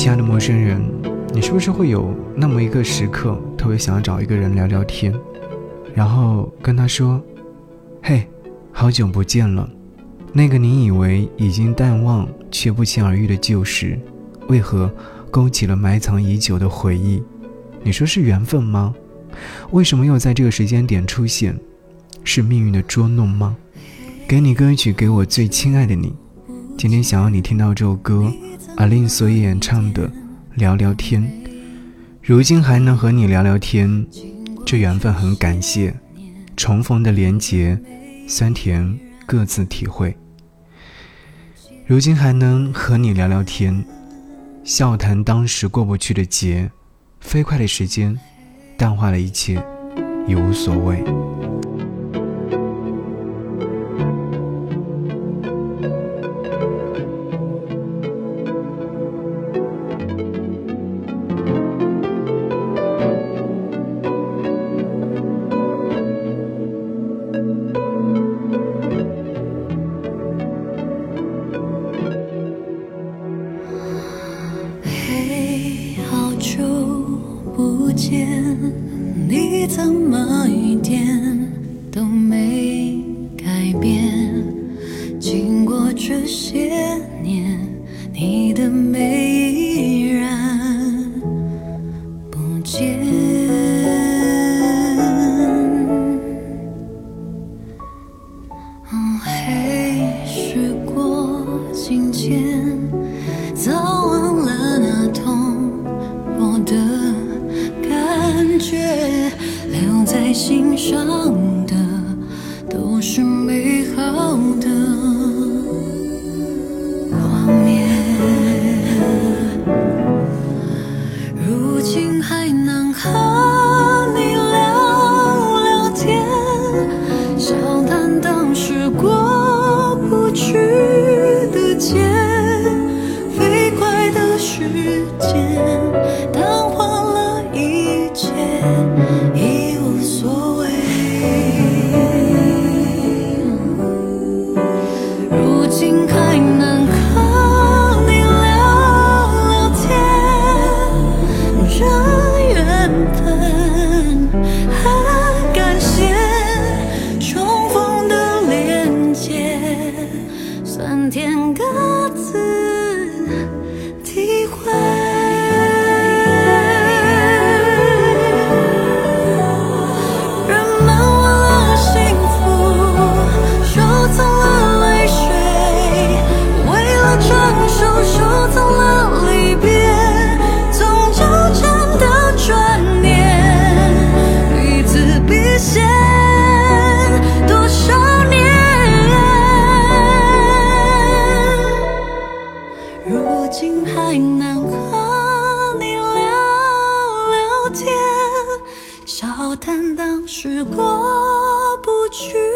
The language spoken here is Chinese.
亲爱的陌生人，你是不是会有那么一个时刻，特别想要找一个人聊聊天，然后跟他说：“嘿，好久不见了。”那个你以为已经淡忘却不期而遇的旧事，为何勾起了埋藏已久的回忆？你说是缘分吗？为什么又在这个时间点出现？是命运的捉弄吗？给你歌曲，给我最亲爱的你。今天想要你听到这首歌，阿令所演唱的《聊聊天》。如今还能和你聊聊天，这缘分很感谢。重逢的连结，酸甜各自体会。如今还能和你聊聊天，笑谈当时过不去的劫。飞快的时间，淡化了一切，已无所谓。间你怎么一点都没改变？经过这些年，你的美在心上的都是美好的画面，如今还能和你聊聊天，笑谈当时酸甜各自体会。人们忘了幸福收藏了泪水为了承受竟还能和你聊聊天，笑谈当时过不去。